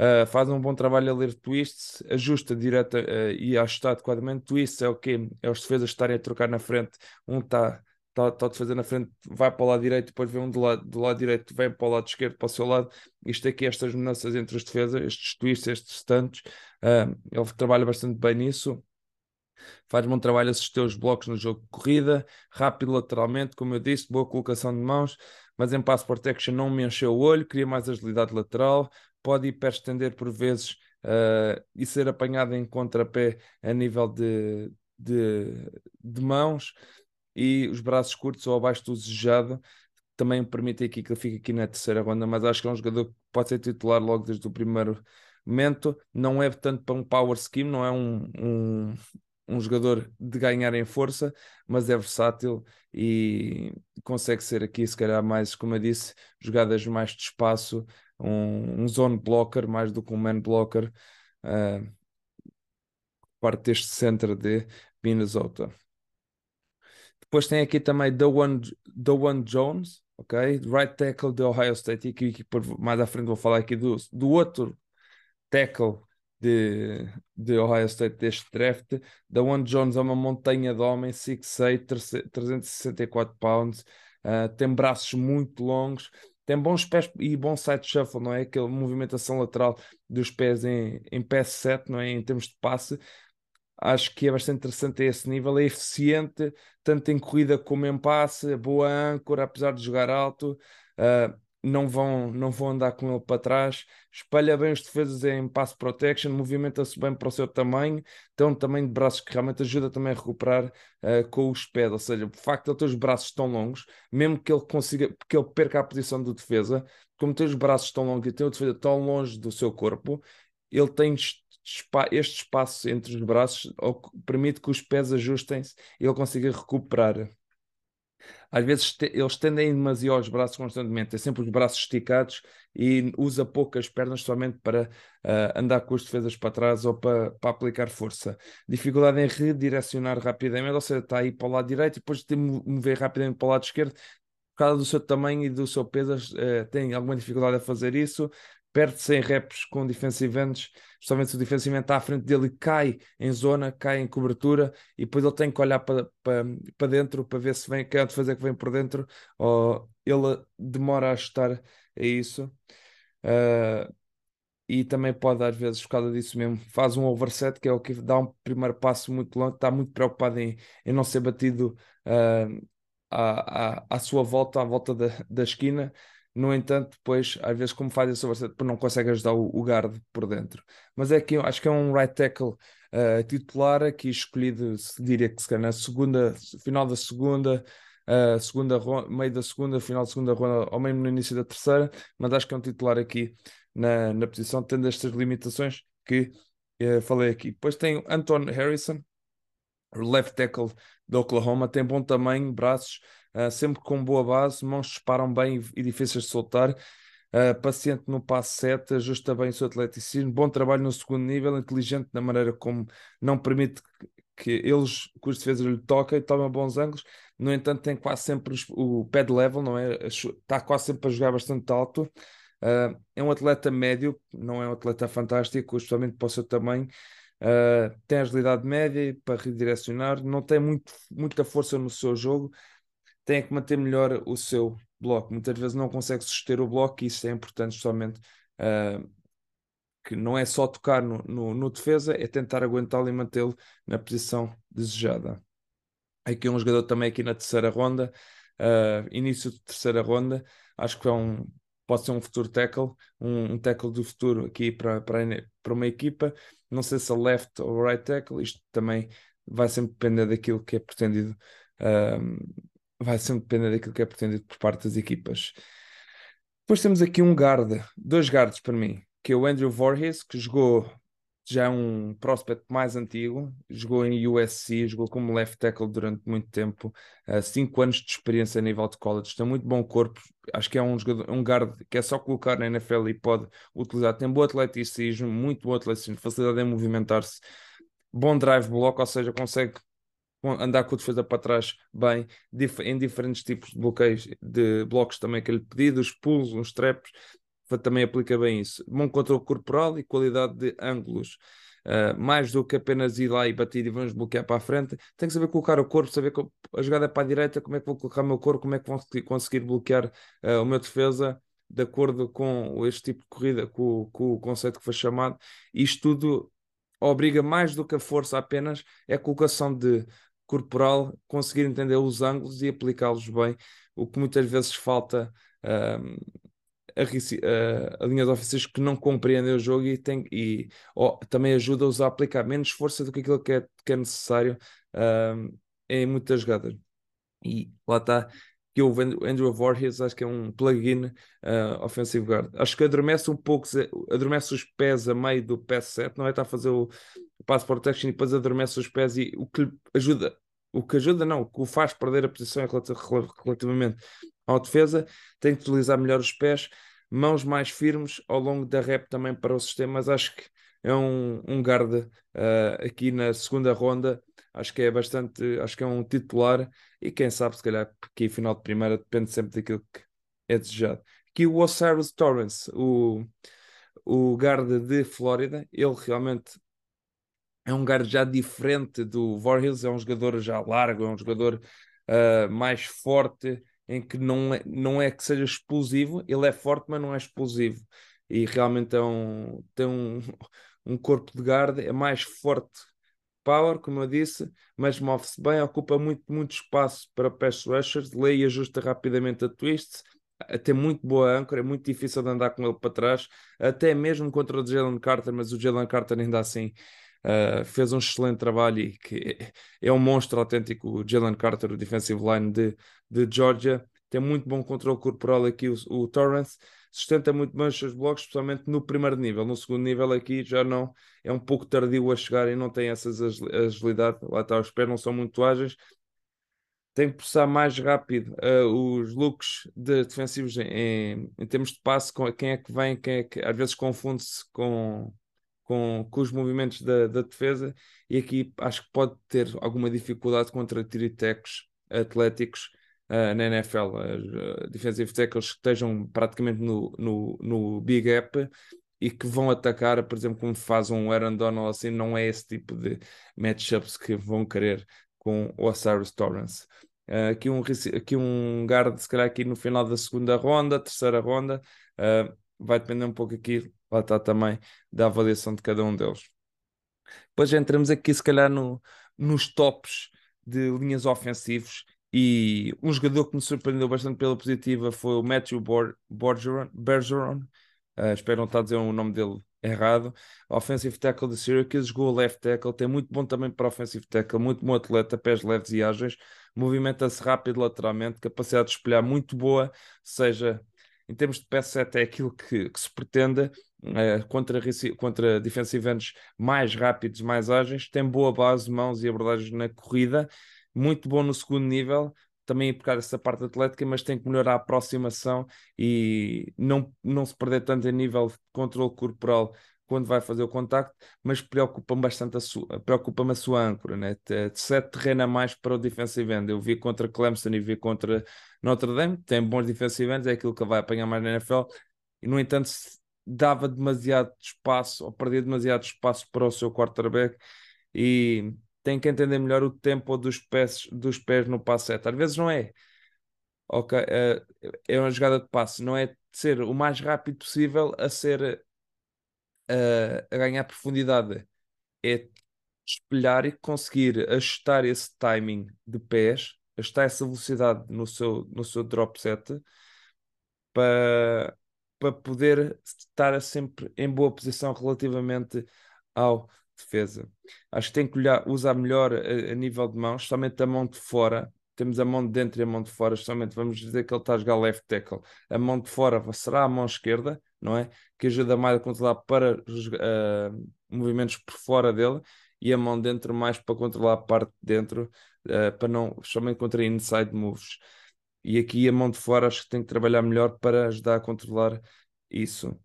Uh, faz um bom trabalho a ler twists, ajusta direta uh, e ajusta adequadamente. Twists é o quê? É os defesas estarem a trocar na frente. Um está tá, tá a defesa na frente, vai para o lado direito, depois vem um do lado, do lado direito, vem para o lado esquerdo, para o seu lado. Isto aqui, estas mudanças entre as defesas, estes twists, estes stunts, uh, ele trabalha bastante bem nisso. Faz bom trabalho assistir os blocos no jogo de corrida, rápido lateralmente, como eu disse, boa colocação de mãos, mas em pass protection não me encheu o olho, queria mais agilidade lateral, pode hiperestender por vezes uh, e ser apanhado em contrapé a nível de, de, de, mãos e os braços curtos ou abaixo do desejado também permite aqui que ele fique aqui na terceira ronda, mas acho que é um jogador que pode ser titular logo desde o primeiro momento, não é tanto para um power scheme, não é um, um, um jogador de ganhar em força, mas é versátil e consegue ser aqui, se calhar, mais, como eu disse, jogadas mais de espaço, um, um zone blocker mais do que um man blocker, uh, parte deste centro de Minnesota. Depois tem aqui também Dawan, Dawan Jones, ok? Right tackle de Ohio State. E aqui, mais à frente vou falar aqui do, do outro tackle de, de Ohio State deste draft. Dawan Jones é uma montanha de homem, 6'6", 364 pounds, uh, tem braços muito longos, tem bons pés e bom side shuffle, não é? Aquela movimentação lateral dos pés em, em pass set, não é? Em termos de passe. Acho que é bastante interessante a esse nível. É eficiente, tanto em corrida como em passe, boa âncora, apesar de jogar alto. Uh, não vão, não vão andar com ele para trás, espalha bem os defesas em pass protection, movimenta-se bem para o seu tamanho, tem um tamanho de braços que realmente ajuda também a recuperar uh, com os pés, ou seja, o facto de ele ter os braços tão longos, mesmo que ele consiga, que ele perca a posição do defesa, como tem os braços tão longos e tem o defesa tão longe do seu corpo, ele tem este espaço entre os braços permite que os pés ajustem-se e ele consiga recuperar às vezes eles tendem demasiado os braços constantemente, tem sempre os braços esticados e usa poucas pernas somente para uh, andar com as defesas para trás ou para, para aplicar força. Dificuldade em redirecionar rapidamente, ou seja, está aí para o lado direito e depois de mover rapidamente para o lado esquerdo, por causa do seu tamanho e do seu peso, uh, tem alguma dificuldade a fazer isso perde-se em reps com defensive ends, especialmente se o defensive está à frente dele e cai em zona, cai em cobertura, e depois ele tem que olhar para, para, para dentro para ver se vem, quer fazer que vem por dentro, ou ele demora a ajustar a isso. Uh, e também pode, às vezes, por causa disso mesmo, faz um overset, que é o que dá um primeiro passo muito longo, está muito preocupado em, em não ser batido uh, à, à, à sua volta, à volta da, da esquina, no entanto, depois, às vezes, como faz esse overset, não consegue ajudar o, o guard por dentro. Mas é que eu acho que é um right tackle uh, titular aqui escolhido, diria que se calhar na segunda, final da segunda, uh, segunda meio da segunda, final da segunda ronda, ou mesmo no início da terceira, mas acho que é um titular aqui na, na posição, tendo estas limitações que uh, falei aqui. Depois tem Anton Harrison, left tackle de Oklahoma, tem bom tamanho, braços, uh, sempre com boa base, mãos disparam bem e, difíceis de soltar. Uh, paciente no passo 7, ajusta bem o seu atleticismo, bom trabalho no segundo nível, inteligente na maneira como não permite que eles, que os defesas lhe toquem, tomam bons ângulos, no entanto tem quase sempre o pad level, não é? Está quase sempre a jogar bastante alto. Uh, é um atleta médio, não é um atleta fantástico, especialmente para o seu tamanho. Uh, tem agilidade média para redirecionar, não tem muito, muita força no seu jogo, tem que manter melhor o seu bloco. Muitas vezes não consegue suster o bloco e isso é importante justamente uh, que não é só tocar no, no, no defesa, é tentar aguentá-lo e mantê-lo na posição desejada. Aqui um jogador também aqui na terceira ronda, uh, início de terceira ronda, acho que é um, pode ser um futuro tackle, um, um tackle do futuro aqui para, para, para uma equipa. Não sei se é left ou right tackle, isto também vai sempre depender daquilo que é pretendido uh, vai sempre depender daquilo que é pretendido por parte das equipas. Depois temos aqui um guard, dois guards para mim, que é o Andrew Voorhees, que jogou já é um prospect mais antigo, jogou em USC, jogou como left tackle durante muito tempo, uh, cinco anos de experiência a nível de college, tem muito bom corpo, acho que é um, jogador, um guard que é só colocar na NFL e pode utilizar, tem bom atleticismo, muito bom atleticismo, facilidade em movimentar-se, bom drive block, ou seja, consegue andar com a defesa para trás bem, em diferentes tipos de bloqueios, de blocos também que lhe pedido, os pulls, uns traps, também aplica bem isso. Bom controle corporal e qualidade de ângulos. Uh, mais do que apenas ir lá e bater e vamos bloquear para a frente, tem que saber colocar o corpo, saber que a jogada é para a direita, como é que vou colocar o meu corpo, como é que vou conseguir bloquear uh, o meu defesa de acordo com este tipo de corrida, com, com o conceito que foi chamado. Isto tudo obriga mais do que a força apenas, é a colocação de corporal, conseguir entender os ângulos e aplicá-los bem, o que muitas vezes falta a, a, a linhas ofensivas que não compreendem o jogo e, tem, e oh, também ajuda-os a aplicar menos força do que aquilo que é, que é necessário em muitas jogadas. E lá está, que o Andrew Voorhees acho que é um plugin uh, offensive guard. Acho que adormece um pouco, adormece os pés a meio do pass set, não é? Está a fazer o, o pass protection e depois adormece os pés e o que ajuda, o que ajuda não, o que o faz perder a posição relativamente à defesa, tem que utilizar melhor os pés, mãos mais firmes ao longo da rep também para o sistema, mas acho que é um, um guard uh, aqui na segunda ronda acho que é bastante, acho que é um titular e quem sabe se calhar aqui final de primeira depende sempre daquilo que é desejado. Aqui o Osiris Torrance, o, o guarda de Flórida, ele realmente é um guarda já diferente do Voorhees, é um jogador já largo, é um jogador uh, mais forte, em que não é, não é que seja explosivo, ele é forte, mas não é explosivo. E realmente é um, tem um, um corpo de guarda, é mais forte power, como eu disse, mas move-se bem, ocupa muito, muito espaço para pass rushers, lê e ajusta rapidamente a twists, tem muito boa âncora, é muito difícil de andar com ele para trás, até mesmo contra o Jalen Carter, mas o Jalen Carter ainda assim uh, fez um excelente trabalho e que é um monstro autêntico, o Jalen Carter, o defensive line de, de Georgia, tem muito bom controle corporal aqui o, o Torrance, sustenta muito bem os seus blocos, especialmente no primeiro nível. No segundo nível aqui já não é um pouco tardio a chegar e não tem essas agilidade. Lá está, os pés não são muito ágeis. Tem que processar mais rápido uh, os looks de defensivos em, em, termos de passe, com quem é que vem, quem é que às vezes confunde-se com, com, com os movimentos da, da, defesa e aqui acho que pode ter alguma dificuldade contra tiritecos atléticos uh, na NFL, uh, defensive tackles que estejam praticamente no, no, no big gap e que vão atacar, por exemplo, como faz um Aaron Donald assim, não é esse tipo de matchups que vão querer com o Osiris Torrance. Uh, aqui, um, aqui um guard, se calhar aqui no final da segunda ronda, terceira ronda, uh, vai depender um pouco aqui, lá está também, da avaliação de cada um deles. Depois entramos aqui, se calhar, no, nos tops de linhas ofensivos e um jogador que me surpreendeu bastante pela positiva foi o Matthew Bergeron. Bergeron. Uh, espero não estar a dizer o nome dele errado. Offensive tackle de Syracuse, jogou left tackle, tem muito bom também para offensive tackle, muito bom atleta, pés leves e ágeis, movimenta-se rápido lateralmente, capacidade de espelhar muito boa, seja em termos de peça até aquilo que, que se pretenda uh, contra, contra defensive ends mais rápidos, mais ágeis, tem boa base, mãos e abordagens na corrida muito bom no segundo nível, também causa dessa parte atlética, mas tem que melhorar a aproximação e não, não se perder tanto em nível de controle corporal quando vai fazer o contacto, mas preocupa-me bastante a sua, preocupa-me a sua âncora, né? Sete terreno a mais para o defensive end. Eu vi contra Clemson e vi contra Notre Dame, tem bons defensive ends, é aquilo que vai apanhar mais na NFL, e no entanto dava demasiado espaço, ou perdia demasiado espaço para o seu quarterback, e tem que entender melhor o tempo dos pés, dos pés no passe Às vezes não é. Ok, é, é uma jogada de passe, não é ser o mais rápido possível a ser uh, a ganhar profundidade, é espelhar e conseguir ajustar esse timing de pés, ajustar essa velocidade no seu, no seu drop set para, para poder estar sempre em boa posição relativamente ao defesa. Acho que tem que olhar, usar melhor a, a, nível de mãos, somente a mão de fora. Temos a mão de dentro e a mão de fora, somente vamos dizer que ele está a jogar left tackle. A mão de fora será a mão esquerda, não é? Que ajuda mais a controlar para uh, movimentos por fora dele e a mão dentro mais para controlar a parte de dentro, uh, para não, somente contra inside moves. E aqui a mão de fora acho que tem que trabalhar melhor para ajudar a controlar isso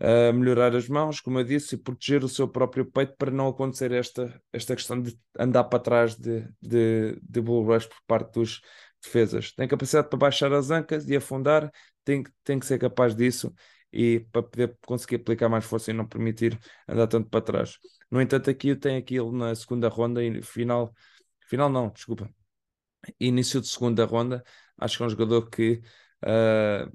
uh, melhorar as mãos, como eu disse, e proteger o seu próprio peito para não acontecer esta, esta questão de andar para trás de, de, de bull rush por parte dos defesas. Tem capacidade para baixar as ancas e afundar, tem, tem que ser capaz disso e para poder conseguir aplicar mais força e não permitir andar tanto para trás. No entanto, aqui tem aquilo na segunda ronda e final, final não, desculpa, início de segunda ronda, acho que é um jogador que uh,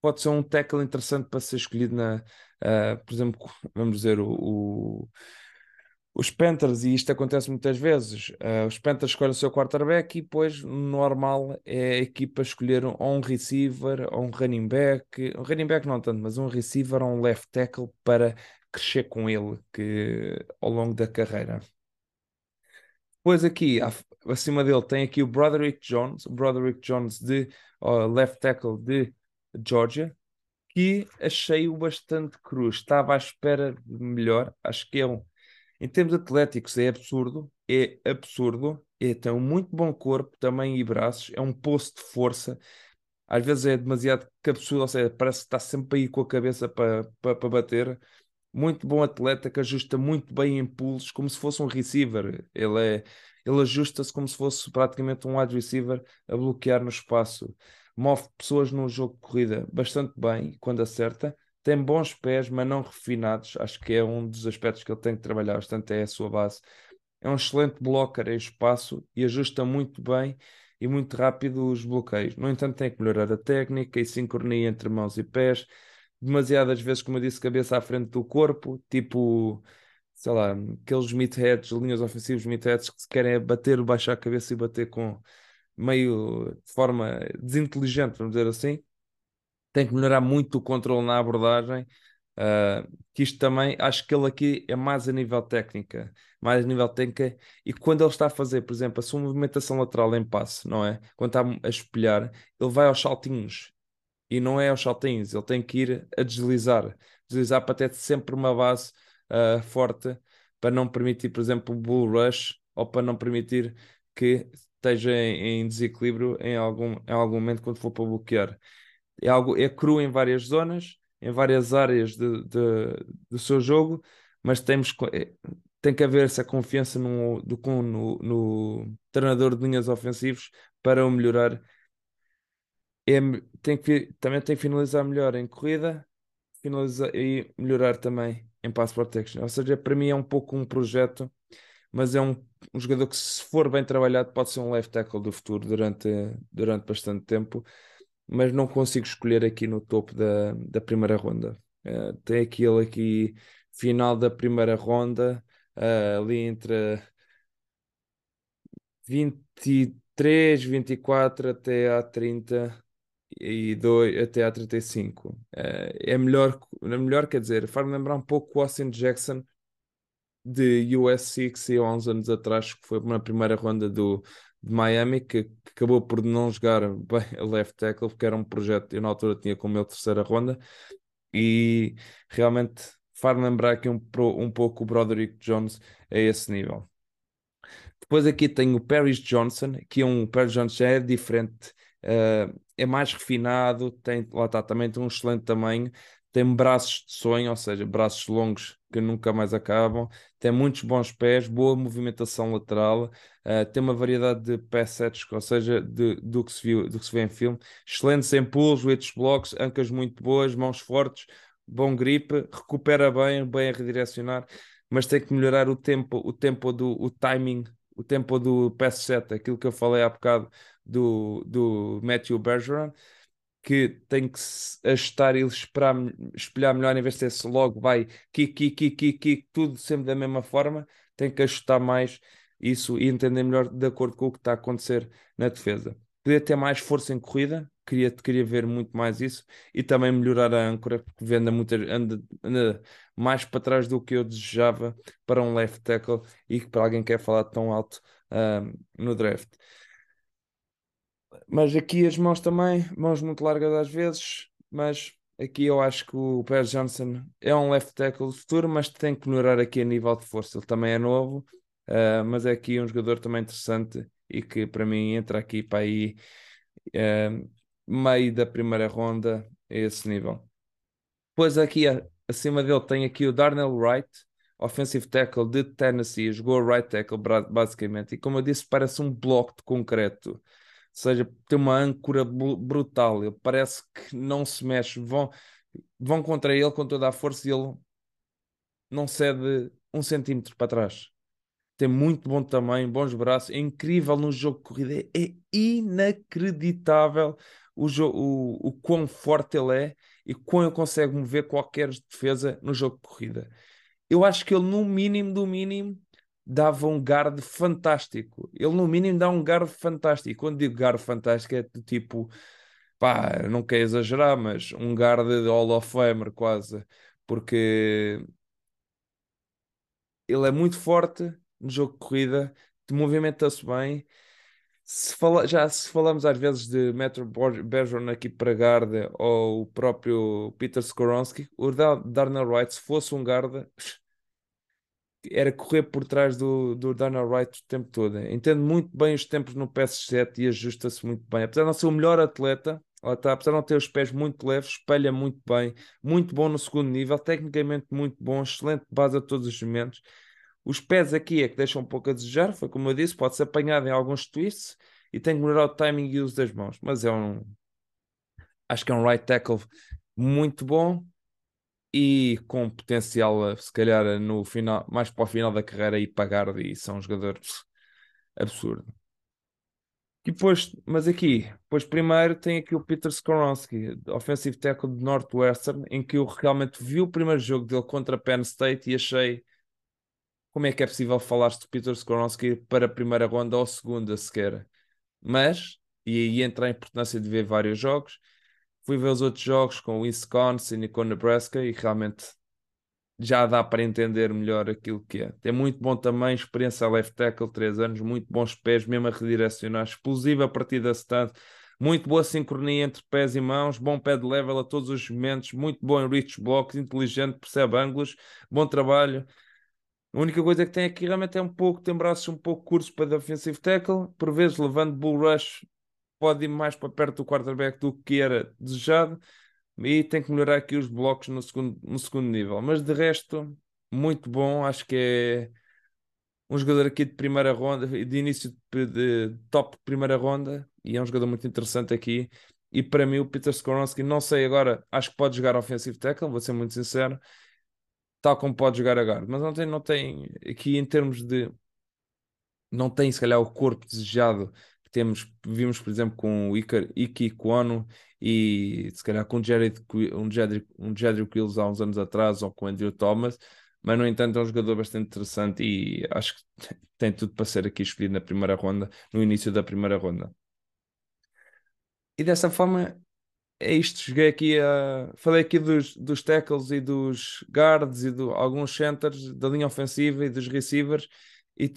pode ser um tackle interessante para ser escolhido na, uh, por exemplo, vamos dizer, o, o, os Panthers, e isto acontece muitas vezes, uh, os Panthers escolhem o seu quarterback e depois, normal, é a equipa escolher ou um receiver ou um running back, um running back não tanto, mas um receiver ou um left tackle para crescer com ele que, ao longo da carreira. Depois aqui, acima dele, tem aqui o Broderick Jones, o Broderick Jones de left tackle de Georgia, que achei-o bastante cruz. Estava à espera de melhor. Acho que é um. Em termos atléticos, é absurdo. É absurdo. É, tem um muito bom corpo também e braços. É um poço de força. Às vezes é demasiado capsudo, ou seja, parece que está sempre aí com a cabeça para, para, bater. Muito bom atleta que ajusta muito bem impulsos, como se fosse um receiver. Ele é, ele ajusta-se como se fosse praticamente um wide receiver a bloquear no espaço move pessoas num jogo de corrida bastante bem quando acerta, tem bons pés, mas não refinados. Acho que é um dos aspectos que ele tem que trabalhar bastante, é a sua base. É um excelente blocker em espaço e ajusta muito bem e muito rápido os bloqueios. No entanto, tem que melhorar a técnica e sincronia entre mãos e pés. Demasiadas vezes, como eu disse, cabeça à frente do corpo, tipo, sei lá, aqueles meatheads, linhas ofensivas meatheads que se querem é bater, baixar a cabeça e bater com meio de forma desinteligente, vamos dizer assim. Tem que melhorar muito o controle na abordagem. Uh, que isto também, acho que ele aqui é mais a nível técnica, mais a nível técnica, e quando ele está a fazer, por exemplo, a sua movimentação lateral em passe, não é? Quando está a espelhar, ele vai aos saltinhos, e não é aos saltinhos, ele tem que ir a deslizar, deslizar para ter sempre uma base uh, forte, para não permitir, por exemplo, o bull rush, ou para não permitir que esteja em, em desequilíbrio em algum, em algum momento quando for para bloquear. É, algo, é cru em várias zonas, em várias áreas de, de, do seu jogo, mas temos, eh, tem que haver essa confiança no, do, no, no treinador de linhas ofensivos para o melhorar. É, tem que, também tem que finalizar melhor em corrida finalizar, e melhorar também em pass protection. Ou seja, para mim é um pouco um projeto, mas é um, um jogador que, se for bem trabalhado, pode ser um left tackle do futuro durante, durante bastante tempo mas não consigo escolher aqui no topo da, da primeira ronda. Uh, tem aquele aqui, final da primeira ronda, uh, ali entre 23, 24 até a 30 e 2 até a 35. Uh, é melhor, é melhor, quer dizer, faz-me lembrar um pouco o Austin Jackson de USC que saiu há uns anos atrás, que foi na primeira ronda do, de Miami, que, que, acabou por não jogar bem a left tackle, porque era um projeto, eu na altura tinha como ele terceira ronda, e realmente faz lembrar aqui um, um pouco o Broderick Jones a esse nível. Depois aqui tem o Paris Johnson, que é um Paris Johnson já é diferente, uh, é mais refinado, tem, lá está, também tem um excelente tamanho, tem braços de sonho, ou seja, braços longos que nunca mais acabam, tem muitos bons pés, boa movimentação lateral, uh, tem uma variedade de pass ou seja, de, do, que se viu, do que se vê em filme, excelentes empurros, weights blocks, ancas muito boas, mãos fortes, bom grip, recupera bem, bem a redirecionar, mas tem que melhorar o tempo, o tempo do o timing, o tempo do pass set, aquilo que eu falei há bocado do, do Matthew Bergeron, que tem que ajustar e esperar, espelhar melhor em vez de ser logo vai kick, kick, kick, kick, kick, tudo sempre da mesma forma, tem que ajustar mais isso e entender melhor de acordo com o que está a acontecer na defesa. Podia ter mais força em corrida, queria, queria ver muito mais isso e também melhorar a âncora, porque anda, muito, anda, anda mais para trás do que eu desejava para um left tackle e para alguém que quer falar tão alto uh, no draft. Mas aqui as mãos também, mãos muito largas às vezes, mas aqui eu acho que o Per Johnson é um left tackle do futuro, mas tem que melhorar aqui a nível de força. Ele também é novo, uh, mas é aqui um jogador também interessante e que para mim entra aqui para aí uh, meio da primeira ronda a esse nível. Depois aqui acima dele tem aqui o Darnell Wright, offensive tackle de Tennessee, jogou right tackle basicamente, e como eu disse, parece um bloco de concreto seja, tem uma âncora brutal. Ele parece que não se mexe. Vão, vão contra ele com toda a força e ele não cede um centímetro para trás. Tem muito bom tamanho, bons braços, é incrível no jogo de corrida, é inacreditável o, o, o quão forte ele é e quão ele consegue mover qualquer defesa no jogo de corrida. Eu acho que ele, no mínimo do mínimo, dava um guard fantástico. Ele, no mínimo, dá um guard fantástico. Quando digo guard fantástico, é do tipo, pá, não quero exagerar, mas um guard de Hall of Famer quase, porque ele é muito forte no jogo de corrida, movimenta-se bem. Se fala, já se falamos às vezes de Metro Bergeron aqui para guard ou o próprio Peter Skoronski, o Darnell Wright, se fosse um guard, era correr por trás do, do Dana Wright o tempo todo. Entende muito bem os tempos no PS7 e ajusta-se muito bem. Apesar de não ser o melhor atleta, lá está, apesar de não ter os pés muito leves, espelha muito bem, muito bom no segundo nível, tecnicamente muito bom, excelente base a todos os momentos. Os pés aqui é que deixam um pouco a desejar, foi como eu disse, pode ser apanhado em alguns twists e tem que melhorar o timing e o uso das mãos, mas é um. Acho que é um right tackle muito bom, e com potencial, se calhar, no final, mais para o final da carreira e pagar e são jogadores absurdo. E depois, mas aqui, depois primeiro tem aqui o Peter Skoronski, offensive tackle de Northwestern, em que eu realmente vi o primeiro jogo dele contra Penn State e achei como é que é possível falar-se do Peter Skoronski para a primeira ronda ou segunda sequer. mas, e aí entra a importância de ver vários jogos, fui ver os outros jogos com Wisconsin e com Nebraska e realmente já dá para entender melhor aquilo que é. É muito bom também, experiência left tackle, 3 anos, muito bons pés, mesmo a redirecionar, explosivo a partir da stand, muito boa sincronia entre pés e mãos, bom pé de level a todos os momentos, muito bom em reach blocks, inteligente, percebe ângulos, bom trabalho. A única coisa que tem aqui realmente é um pouco, tem braços um pouco curtos para defensive tackle, por vezes levando bull rush, pode ir mais para perto do quarterback do que era desejado e tem que melhorar aqui os blocos no segundo, no segundo nível. Mas de resto, muito bom. Acho que é um jogador aqui de primeira ronda, de início de, de top primeira ronda, e é um jogador muito interessante aqui. E para mim, o Peter Skoronski, não sei agora, acho que pode jogar offensive tackle, vou ser muito sincero, tal como pode jogar a guard, mas não tem, não tem aqui em termos de. Não tem, se calhar, o corpo desejado temos, vimos, por exemplo, com o Iki Kwano e se calhar com um Jedrick, um Jedrick, um Jedrick Wills há uns anos atrás ou com o Andrew Thomas, mas no entanto é um jogador bastante interessante e acho que tem tudo para ser aqui escolhido na primeira ronda, no início da primeira ronda. E dessa forma é isto. Cheguei aqui a. Falei aqui dos, dos tackles e dos guards e de alguns centers da linha ofensiva e dos receivers e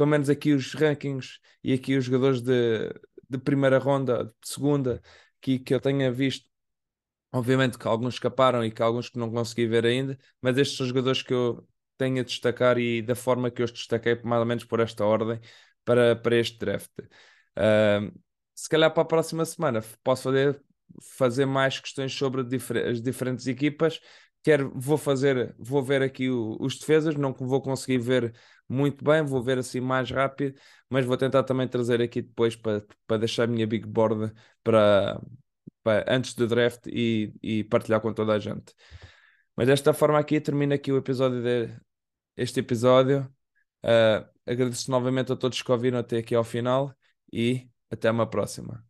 pelo menos aqui os rankings e aqui os jogadores de, de primeira ronda, de segunda, que, que eu tenha visto. Obviamente que alguns escaparam e que alguns que não consegui ver ainda, mas estes são jogadores que eu tenho a destacar e da forma que eu os destaquei, mais ou menos por esta ordem, para, para este draft. Uh, se calhar para a próxima semana posso fazer, fazer mais questões sobre as diferentes equipas. Quero, vou fazer, vou ver aqui o, os defesas, não vou conseguir ver muito bem, vou ver assim mais rápido, mas vou tentar também trazer aqui depois para, para deixar a minha big board para, para antes do draft e, e partilhar com toda a gente. Mas desta forma aqui termina aqui o episódio de, este episódio. Uh, agradeço novamente a todos que ouviram até aqui ao final e até uma próxima.